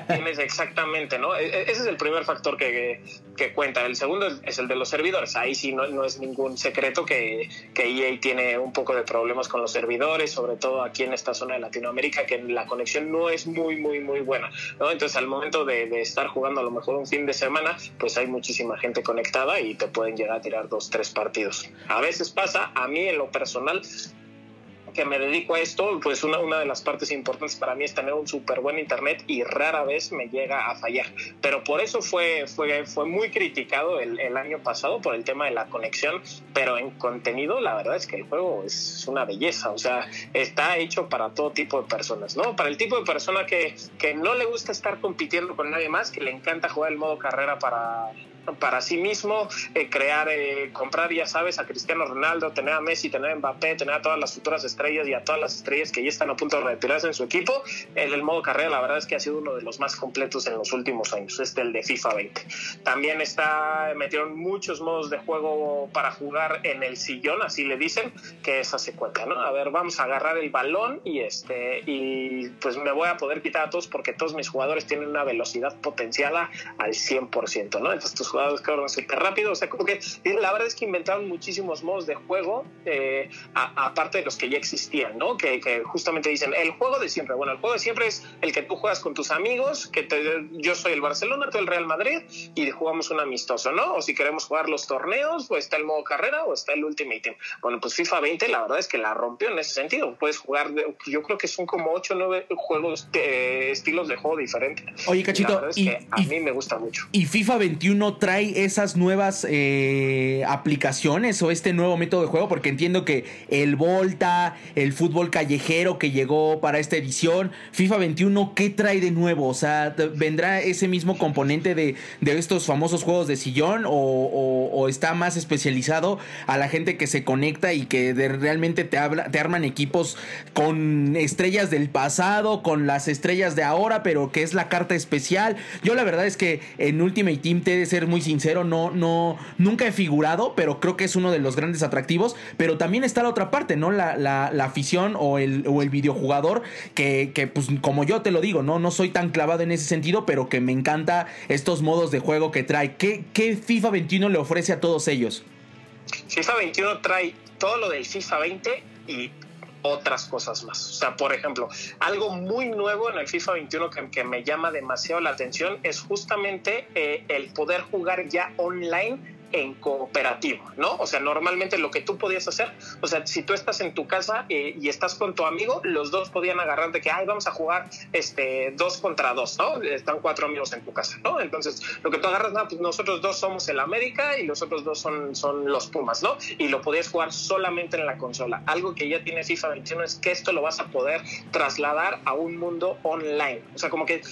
Tienes exactamente, ¿no? E, e, ese es el primer factor que, que cuenta. El segundo es el de los servidores. Ahí sí no, no es ningún secreto que, que EA tiene un poco de problemas con los servidores, sobre todo aquí en esta zona de Latinoamérica, que la conexión no es muy, muy, muy buena, ¿no? Entonces, al momento de, de estar jugando a lo mejor un fin de semana, pues hay muchísima gente conectada y te pueden llegar a tirar dos, tres partidos. A veces pasa, a mí en lo personal, que me dedico a esto, pues una, una de las partes importantes para mí es tener un súper buen internet y rara vez me llega a fallar. Pero por eso fue, fue, fue muy criticado el, el, año pasado por el tema de la conexión, pero en contenido la verdad es que el juego es una belleza, o sea, está hecho para todo tipo de personas, ¿no? Para el tipo de persona que, que no le gusta estar compitiendo con nadie más, que le encanta jugar el modo carrera para para sí mismo, eh, crear, eh, comprar, ya sabes, a Cristiano Ronaldo, tener a Messi, tener a Mbappé, tener a todas las futuras estrellas y a todas las estrellas que ya están a punto de retirarse en su equipo. El, el modo carrera, la verdad es que ha sido uno de los más completos en los últimos años, este el de FIFA 20. También está, metieron muchos modos de juego para jugar en el sillón, así le dicen, que esa se cuenta, ¿no? A ver, vamos a agarrar el balón y este, y pues me voy a poder quitar a todos porque todos mis jugadores tienen una velocidad potencial al 100%, ¿no? Entonces jugadores corren súper rápido. O sea, como que la verdad es que inventaron muchísimos modos de juego, eh, aparte de los que ya existían, ¿no? Que, que, justamente dicen el juego de siempre. Bueno, el juego de siempre es el que tú juegas con tus amigos, que te, yo soy el Barcelona, tú el Real Madrid, y jugamos un amistoso, ¿no? O si queremos jugar los torneos, pues está el modo carrera o está el Ultimate Team. Bueno, pues FIFA 20 la verdad es que la rompió en ese sentido. Puedes jugar, de, yo creo que son como 8 o 9 juegos, de, estilos de juego diferentes. Oye, Cachito, y, a y, mí me gusta mucho. ¿Y FIFA 21 trae esas nuevas eh, aplicaciones o este nuevo método de juego? Porque entiendo que el Volta, el fútbol callejero que llegó para esta edición, FIFA 21, ¿qué trae de nuevo? O sea, ¿vendrá ese mismo componente de, de estos famosos juegos de sillón o, está más especializado a la gente que se conecta y que realmente te, habla, te arman equipos con estrellas del pasado, con las estrellas de ahora, pero que es la carta especial? Yo la verdad es que en Ultimate Team te de ser muy muy sincero, no, no, nunca he figurado, pero creo que es uno de los grandes atractivos. Pero también está la otra parte, ¿no? La, la, la afición o el, o el videojugador que, que, pues, como yo te lo digo, ¿no? No soy tan clavado en ese sentido, pero que me encanta estos modos de juego que trae. ¿Qué, qué FIFA 21 le ofrece a todos ellos? FIFA 21 trae todo lo del FIFA 20 y otras cosas más. O sea, por ejemplo, algo muy nuevo en el FIFA 21 que, me llama demasiado la atención es justamente eh, el poder jugar ya online en cooperativo, ¿no? O sea, normalmente lo que tú podías hacer, o sea, si tú estás en tu casa eh, y estás con tu amigo, los dos podían agarrar de que, ay, vamos a jugar este, dos contra dos, ¿no? Están cuatro amigos en tu casa, ¿no? Entonces, lo que tú agarras, no, pues nosotros dos somos el América y los otros dos son, son los Pumas, ¿no? Y lo podías jugar solamente en la consola. Algo que ya tiene FIFA 21 es que esto lo vas a poder trasladar a un mundo online. O sea, como que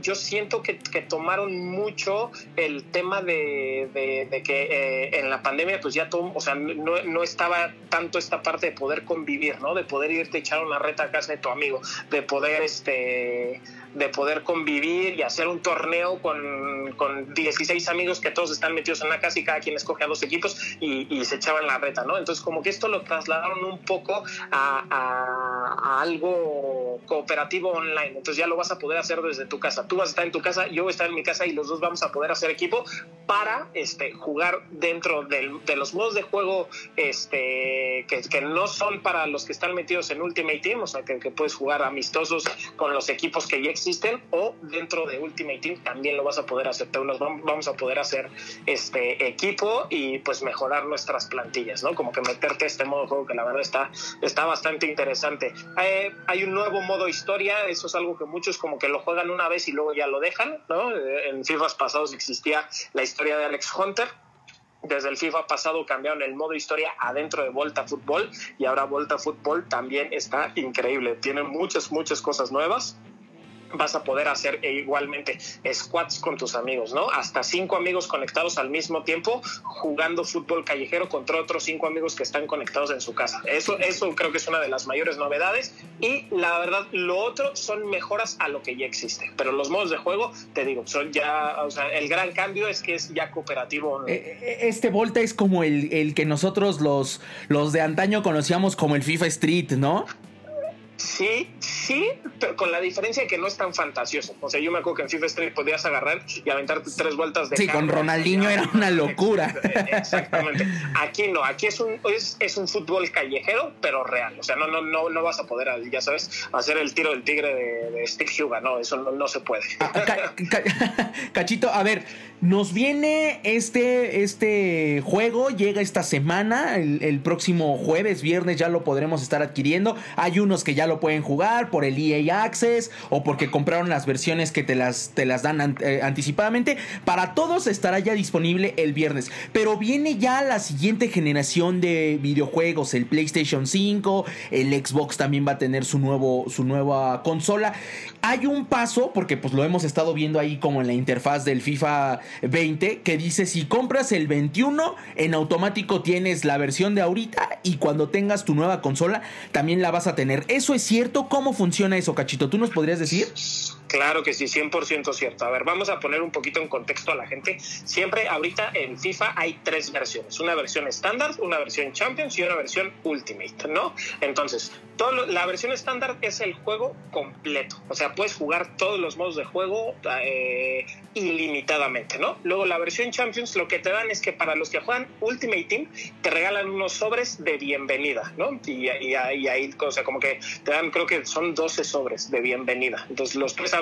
yo siento que, que tomaron mucho el tema de, de que eh, en la pandemia pues ya todo, o sea, no, no, estaba tanto esta parte de poder convivir, ¿no? De poder irte echar una reta a casa de tu amigo, de poder, este, de poder convivir y hacer un torneo con, con 16 amigos que todos están metidos en una casa y cada quien escoge a dos equipos y, y se echaban la reta, ¿no? Entonces como que esto lo trasladaron un poco a, a, a algo cooperativo online, entonces ya lo vas a poder hacer desde tu casa. Tú vas a estar en tu casa, yo voy a estar en mi casa y los dos vamos a poder hacer equipo para este, jugar dentro del, de los modos de juego este, que, que, no son para los que están metidos en Ultimate Team, o sea, que, que, puedes jugar amistosos con los equipos que ya existen, o dentro de Ultimate Team también lo vas a poder hacer. Vamos a poder hacer este equipo y pues mejorar nuestras plantillas, ¿no? Como que meterte este modo de juego que la verdad está, está bastante interesante. Eh, hay un nuevo modo historia, eso es algo que muchos como que lo juegan una vez y luego ya lo dejan, ¿no? En FIFA pasados existía la historia de Alex Hunter, desde el FIFA pasado cambiaron el modo historia adentro de Volta Fútbol y ahora Volta Fútbol también está increíble. Tiene muchas, muchas cosas nuevas vas a poder hacer igualmente squats con tus amigos, ¿no? Hasta cinco amigos conectados al mismo tiempo jugando fútbol callejero contra otros cinco amigos que están conectados en su casa. Eso, eso creo que es una de las mayores novedades y la verdad lo otro son mejoras a lo que ya existe. Pero los modos de juego, te digo, son ya, o sea, el gran cambio es que es ya cooperativo. Eh, eh, este Volta es como el, el que nosotros los, los de antaño conocíamos como el FIFA Street, ¿no? Sí, sí, pero con la diferencia que no es tan fantasioso. O sea, yo me acuerdo que en FIFA Street podías agarrar y aventarte tres vueltas de Sí, con Ronaldinho era una locura. [LAUGHS] Exactamente. Aquí no, aquí es un, es, es, un fútbol callejero, pero real. O sea, no, no, no, no vas a poder, ya sabes, hacer el tiro del tigre de, de Steve Huga. No, eso no, no se puede. Ah, [LAUGHS] Cachito, a ver, nos viene este, este juego, llega esta semana, el, próximo jueves, viernes ya lo podremos estar adquiriendo. Hay unos que ya lo pueden jugar por el EA Access o porque compraron las versiones que te las, te las dan an eh, anticipadamente. Para todos estará ya disponible el viernes. Pero viene ya la siguiente generación de videojuegos, el PlayStation 5, el Xbox también va a tener su, nuevo, su nueva consola. Hay un paso, porque pues lo hemos estado viendo ahí como en la interfaz del FIFA 20, que dice si compras el 21, en automático tienes la versión de ahorita y cuando tengas tu nueva consola también la vas a tener. Eso es cierto. ¿Cómo funciona eso, Cachito? ¿Tú nos podrías decir? Claro que sí, 100% cierto. A ver, vamos a poner un poquito en contexto a la gente. Siempre ahorita en FIFA hay tres versiones. Una versión estándar, una versión Champions y una versión Ultimate, ¿no? Entonces, todo la versión estándar es el juego completo. O sea, puedes jugar todos los modos de juego eh, ilimitadamente, ¿no? Luego la versión Champions lo que te dan es que para los que juegan Ultimate Team te regalan unos sobres de bienvenida, ¿no? Y, y, y ahí, o sea, como que te dan, creo que son 12 sobres de bienvenida. Entonces los puedes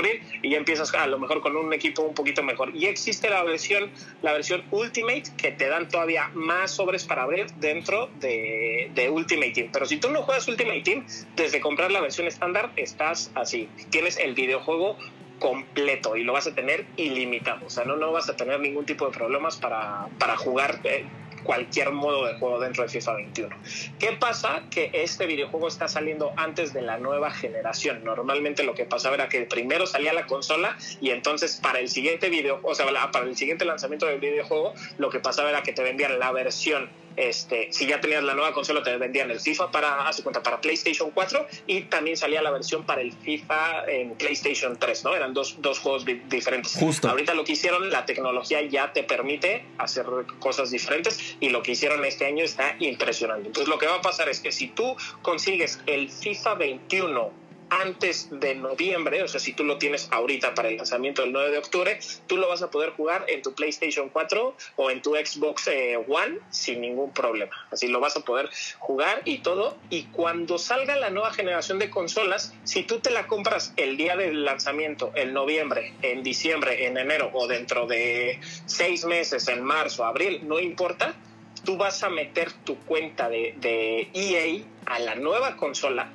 y ya empiezas a lo mejor con un equipo un poquito mejor. Y existe la versión, la versión Ultimate que te dan todavía más sobres para abrir dentro de, de Ultimate Team. Pero si tú no juegas Ultimate Team, desde comprar la versión estándar estás así. Tienes el videojuego completo y lo vas a tener ilimitado. O sea, no, no vas a tener ningún tipo de problemas para, para jugar eh, cualquier modo de juego dentro de FIFA 21. ¿Qué pasa? Que este videojuego está saliendo antes de la nueva generación. Normalmente lo que pasaba era que primero salía la consola y entonces para el siguiente video, o sea, para el siguiente lanzamiento del videojuego, lo que pasaba era que te vendían la versión este, si ya tenías la nueva consola, te vendían el FIFA para, hace cuenta, para PlayStation 4 y también salía la versión para el FIFA en PlayStation 3, ¿no? Eran dos, dos juegos diferentes. Justo. Ahorita lo que hicieron, la tecnología ya te permite hacer cosas diferentes y lo que hicieron este año está impresionante. Entonces, lo que va a pasar es que si tú consigues el FIFA 21 antes de noviembre, o sea, si tú lo tienes ahorita para el lanzamiento del 9 de octubre, tú lo vas a poder jugar en tu PlayStation 4 o en tu Xbox eh, One sin ningún problema. Así lo vas a poder jugar y todo. Y cuando salga la nueva generación de consolas, si tú te la compras el día del lanzamiento, en noviembre, en diciembre, en enero o dentro de seis meses, en marzo, abril, no importa, tú vas a meter tu cuenta de, de EA a la nueva consola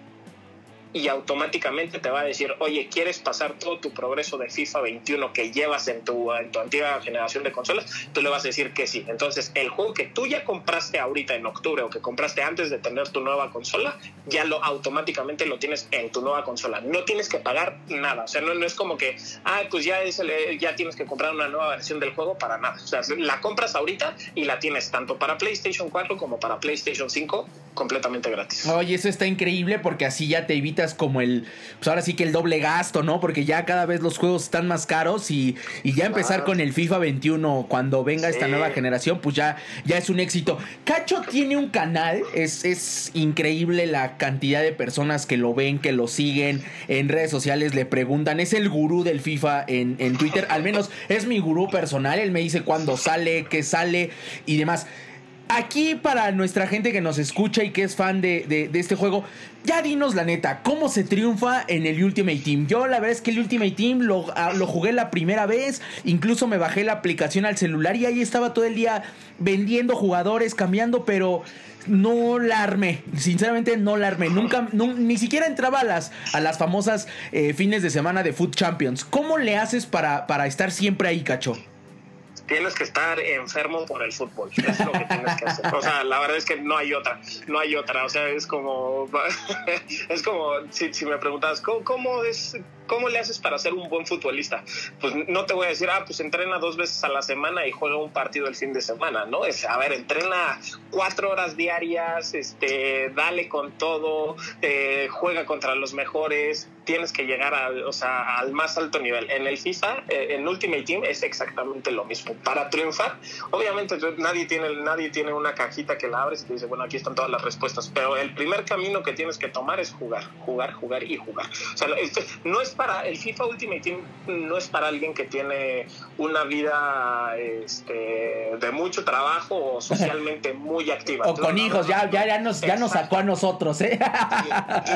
y automáticamente te va a decir, oye, ¿quieres pasar todo tu progreso de FIFA 21 que llevas en tu, en tu antigua generación de consolas? Tú le vas a decir que sí. Entonces, el juego que tú ya compraste ahorita en octubre o que compraste antes de tener tu nueva consola, ya lo automáticamente lo tienes en tu nueva consola. No tienes que pagar nada. O sea, no, no es como que, ah, pues ya, es ya tienes que comprar una nueva versión del juego para nada. O sea, la compras ahorita y la tienes tanto para PlayStation 4 como para PlayStation 5 completamente gratis. Oye, eso está increíble porque así ya te evitas como el, pues ahora sí que el doble gasto, ¿no? Porque ya cada vez los juegos están más caros y, ya empezar con el FIFA 21 cuando venga esta nueva generación, pues ya, ya es un éxito. Cacho tiene un canal, es, es increíble la cantidad de personas que lo ven, que lo siguen en redes sociales, le preguntan, es el gurú del FIFA en, en Twitter, al menos es mi gurú personal, él me dice cuándo sale, qué sale y demás aquí para nuestra gente que nos escucha y que es fan de, este juego, ya dinos la neta, ¿cómo se triunfa en el Ultimate Team? Yo la verdad es que el Ultimate Team lo, ah, lo, jugué la primera vez, incluso me bajé la aplicación al celular y ahí estaba todo el día vendiendo jugadores, cambiando, pero no la armé, sinceramente no la armé, nunca, ni siquiera entraba a las, a las famosas eh, fines de semana de Food Champions. ¿Cómo le haces para, para estar siempre ahí, cacho? Tienes que estar enfermo por el fútbol. Es lo que tienes que hacer. O sea, la verdad es que no hay otra, no hay otra. O sea, es como, [LAUGHS] es como si, si me preguntas, ¿cómo, ¿cómo, es, ¿cómo le haces para ser un buen futbolista? Pues no te voy a decir, ah, pues entrena dos veces a la semana y juega un partido el fin de semana, ¿no? Es, a ver, entrena cuatro horas diarias, este, dale con todo, eh, juega contra los mejores, tienes que llegar a, o sea, al más alto nivel. En el FIFA, eh, en Ultimate Team es exactamente lo mismo. Para triunfar, obviamente nadie tiene, nadie tiene una cajita que la abres y te dice, bueno, aquí están todas las respuestas, pero el primer camino que tienes que tomar es jugar, jugar, jugar y jugar. O sea, este, no es para, el FIFA Ultimate Team no es para alguien que tiene una vida este, de mucho trabajo o socialmente [LAUGHS] muy activa. o con hijos, ya, ya, ya, nos, ya nos sacó a nosotros, ¿eh?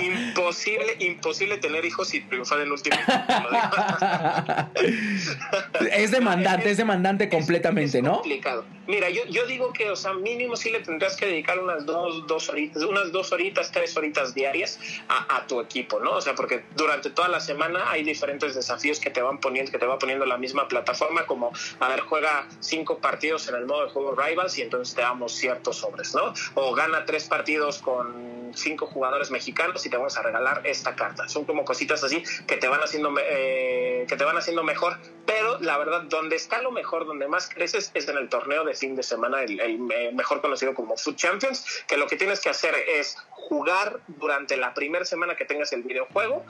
Imposible, imposible tener hijos y triunfar en Ultimate [LAUGHS] es demandante, es demandante completamente, ¿no? Complicado. Mira, yo, yo digo que, o sea, mínimo sí le tendrás que dedicar unas dos, dos horitas, unas dos horitas, tres horitas diarias a, a tu equipo, ¿no? O sea, porque durante toda la semana hay diferentes desafíos que te van poniendo, que te va poniendo la misma plataforma, como, a ver, juega cinco partidos en el modo de juego Rivals y entonces te damos ciertos sobres, ¿no? O gana tres partidos con cinco jugadores mexicanos y te vamos a regalar esta carta. Son como cositas así que te van haciendo, eh, que te van haciendo mejor, pero la verdad, donde está lo mejor, donde más creces es en el torneo de fin de semana, el, el eh, mejor conocido como Food Champions, que lo que tienes que hacer es jugar durante la primera semana que tengas el videojuego,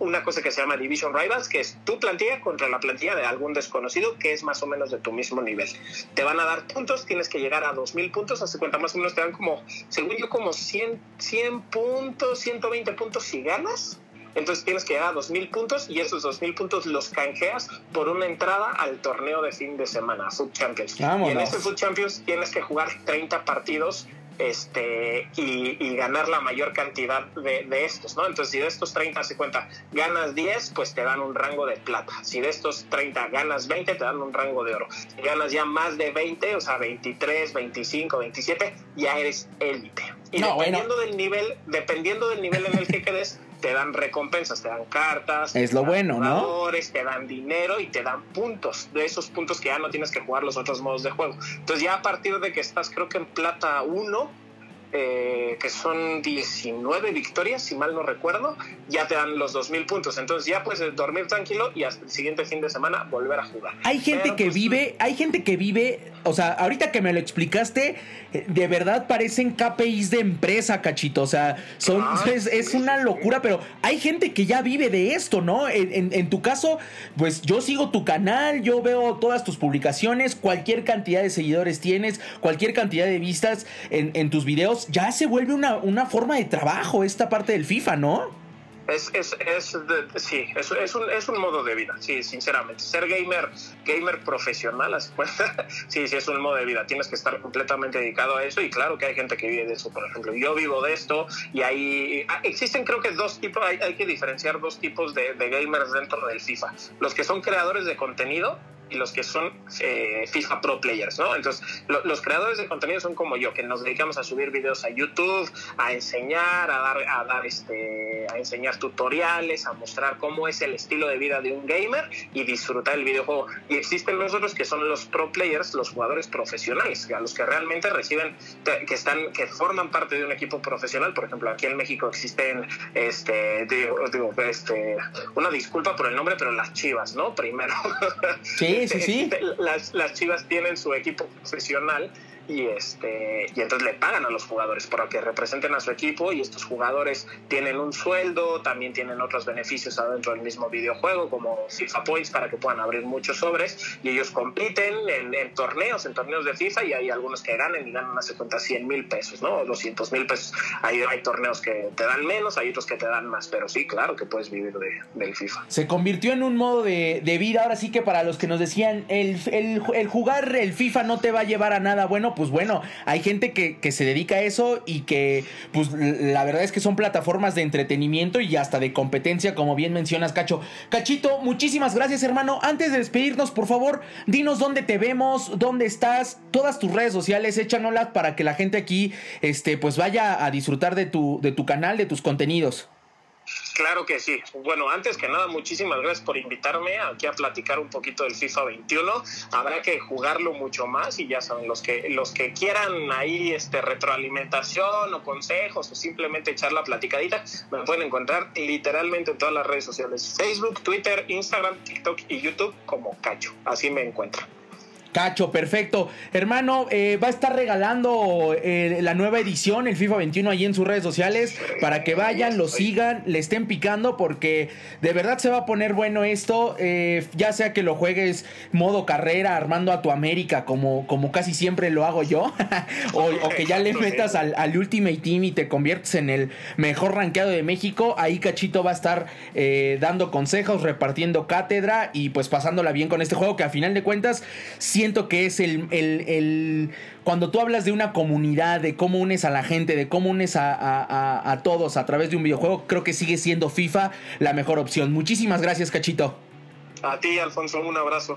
una cosa que se llama Division Rivals, que es tu plantilla contra la plantilla de algún desconocido que es más o menos de tu mismo nivel. Te van a dar puntos, tienes que llegar a 2000 puntos, hace cuenta más o menos te dan como, según yo, como 100, 100 puntos, 120 puntos si ganas. Entonces tienes que llegar a 2.000 puntos y esos 2.000 puntos los canjeas por una entrada al torneo de fin de semana, Food Champions. Y en este Food Champions tienes que jugar 30 partidos este, y, ganar la mayor cantidad de, estos, ¿no? Entonces, si de estos 30 se cuenta, ganas 10, pues te dan un rango de plata. Si de estos 30 ganas 20, te dan un rango de oro. Si ganas ya más de 20, o sea, 23, 25, 27, ya eres élite. Y dependiendo del nivel, dependiendo del nivel en el que quedes, te dan recompensas, te dan cartas, es lo bueno, ¿no? Te dan dinero y te dan puntos, de esos puntos que ya no tienes que jugar los otros modos de juego. Entonces ya a partir de que estás creo que en plata 1, eh, que son 19 victorias, si mal no recuerdo, ya te dan los 2.000 puntos. Entonces ya puedes dormir tranquilo y hasta el siguiente fin de semana volver a jugar. Hay gente que pues, vive, hay gente que vive o sea, ahorita que me lo explicaste, eh, de verdad parecen KPIs de empresa, cachito. O sea, son, ah, [LAUGHS] es, una locura, pero hay gente que ya vive de esto, ¿no? En, tu caso, pues yo sigo tu canal, yo veo todas tus publicaciones, cualquier cantidad de seguidores tienes, cualquier cantidad de vistas en, en tus videos, ya se vuelve una, una forma de trabajo esta parte del FIFA, ¿no? Es, es, es sí, es, es, un, es un modo de vida, sí, sinceramente. Ser gamer, gamer profesional, [LAUGHS] sí, sí, es un modo de vida. Tienes que estar completamente dedicado a eso y claro que hay gente que vive de eso, por ejemplo. Yo vivo de esto y hay, ah, existen creo que dos tipos, hay, hay que diferenciar dos tipos de gamers dentro del FIFA. Los que son creadores de contenido y los que son eh, FIFA Pro Players, ¿no? Entonces, los creadores de contenido son como yo, que nos dedicamos a subir videos a YouTube, a enseñar, a dar, a dar este, a enseñar tutoriales, a mostrar cómo es el estilo de vida de un gamer y disfrutar el videojuego. Y existen los otros que son los Pro Players, los jugadores profesionales, a los que realmente reciben, que están, que forman parte de un equipo profesional. Por ejemplo, aquí en México existen, este, digo, digo este, una disculpa por el nombre, pero las Chivas, ¿no? Primero. Sí, sí, [LAUGHS] Las, las Chivas tienen su equipo profesional y este y entonces le pagan a los jugadores para que representen a su equipo y estos jugadores tienen un sueldo, también tienen otros beneficios adentro del mismo videojuego como FIFA Points para que puedan abrir muchos sobres y ellos compiten en, torneos, en torneos de FIFA y hay algunos que ganan y ganan hace cuenta 100 mil pesos, ¿no? 200 mil pesos. Hay, hay torneos que te dan menos, hay otros que te dan más, pero sí, claro que puedes vivir de, del FIFA. Se convirtió en un modo de, de, vida, ahora sí que para los que nos decían, el, el, el jugar el FIFA no te va a llevar a nada bueno, pues bueno, hay gente que, se dedica a eso y que, pues la verdad es que son plataformas de entretenimiento y hasta de competencia, como bien mencionas, Cacho. Cachito, muchísimas gracias, hermano. Antes de despedirnos, por favor, dinos dónde te vemos, dónde estás, todas tus redes sociales, échanolas para que la gente aquí, este, pues vaya a disfrutar de tu, de tu canal, de tus contenidos. Claro que sí. Bueno, antes que nada, muchísimas gracias por invitarme aquí a platicar un poquito del FIFA 21. Habrá que jugarlo mucho más y ya saben, los que, los que quieran ahí este, retroalimentación o consejos o simplemente echar la platicadita, me pueden encontrar literalmente en todas las redes sociales. Facebook, Twitter, Instagram, TikTok y YouTube como Cacho. Así me encuentran. Cacho, perfecto. Hermano, eh, va a estar regalando eh, la nueva edición, el FIFA 21, ahí en sus redes sociales, para que vayan, lo sigan, le estén picando, porque de verdad se va a poner bueno esto, eh, ya sea que lo juegues modo carrera, armando a tu América, como, como casi siempre lo hago yo, [LAUGHS] o, que ya le metas al, al, Ultimate Team y te conviertes en el mejor rankeado de México, ahí Cachito va a estar dando consejos, repartiendo cátedra y pues pasándola bien con este juego, que a final de cuentas, siento que es el, el, Cuando tú hablas de una comunidad, de cómo unes a la gente, de cómo unes a, a todos a través de un videojuego, creo que sigue siendo FIFA la mejor opción. Muchísimas gracias, Cachito. A ti, Alfonso, un abrazo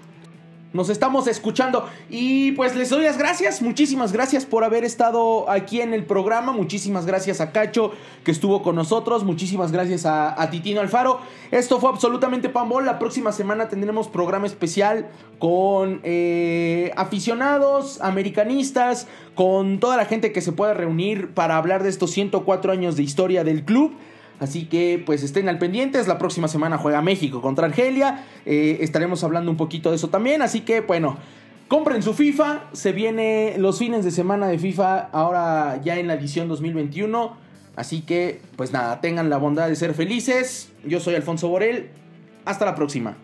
nos estamos escuchando. Y pues les doy las gracias, muchísimas gracias por haber estado aquí en el programa, muchísimas gracias a Cacho que estuvo con nosotros, muchísimas gracias a, Titino Alfaro. Esto fue absolutamente Pambol, la próxima semana tendremos programa especial con eh, aficionados, americanistas, con toda la gente que se pueda reunir para hablar de estos 104 años de historia del club. Así que pues estén al pendientes. La próxima semana juega México contra Argelia. Eh, estaremos hablando un poquito de eso también. Así que bueno, compren su FIFA. Se viene los fines de semana de FIFA ahora ya en la edición 2021. Así que pues nada, tengan la bondad de ser felices. Yo soy Alfonso Borel. Hasta la próxima.